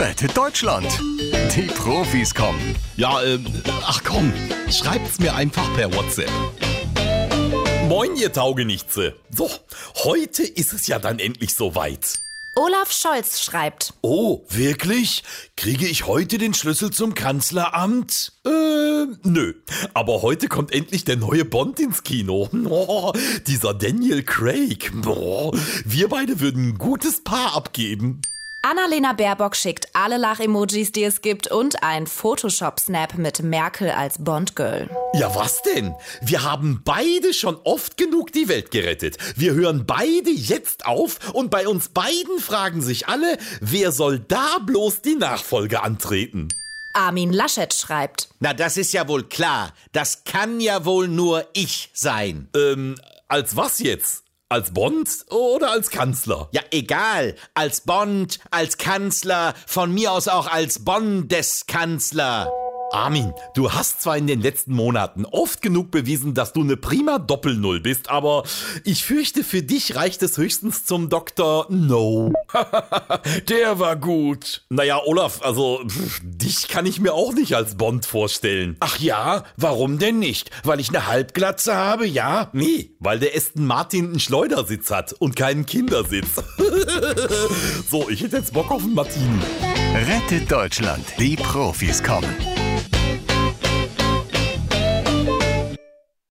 Rettet Deutschland. Die Profis kommen. Ja, ähm, ach komm, schreibt's mir einfach per WhatsApp. Moin, ihr Taugenichtse. So, heute ist es ja dann endlich soweit. Olaf Scholz schreibt. Oh, wirklich? Kriege ich heute den Schlüssel zum Kanzleramt? Äh, nö. Aber heute kommt endlich der neue Bond ins Kino. Oh, dieser Daniel Craig. Oh, wir beide würden ein gutes Paar abgeben. Annalena Baerbock schickt alle Lach-Emojis, die es gibt und ein Photoshop-Snap mit Merkel als Bond-Girl. Ja, was denn? Wir haben beide schon oft genug die Welt gerettet. Wir hören beide jetzt auf und bei uns beiden fragen sich alle, wer soll da bloß die Nachfolge antreten? Armin Laschet schreibt. Na, das ist ja wohl klar. Das kann ja wohl nur ich sein. Ähm, als was jetzt? Als Bond oder als Kanzler? Ja, egal. Als Bond, als Kanzler, von mir aus auch als Bondeskanzler. Armin, du hast zwar in den letzten Monaten oft genug bewiesen, dass du eine prima Doppelnull bist, aber ich fürchte, für dich reicht es höchstens zum Dr. No. Der war gut. Naja, Olaf, also pff, dich kann ich mir auch nicht als Bond vorstellen. Ach ja, warum denn nicht? Weil ich eine Halbglatze habe, ja? Nee, weil der Aston Martin einen Schleudersitz hat und keinen Kindersitz. so, ich hätte jetzt Bock auf einen Martini. Rettet Deutschland. Die Profis kommen.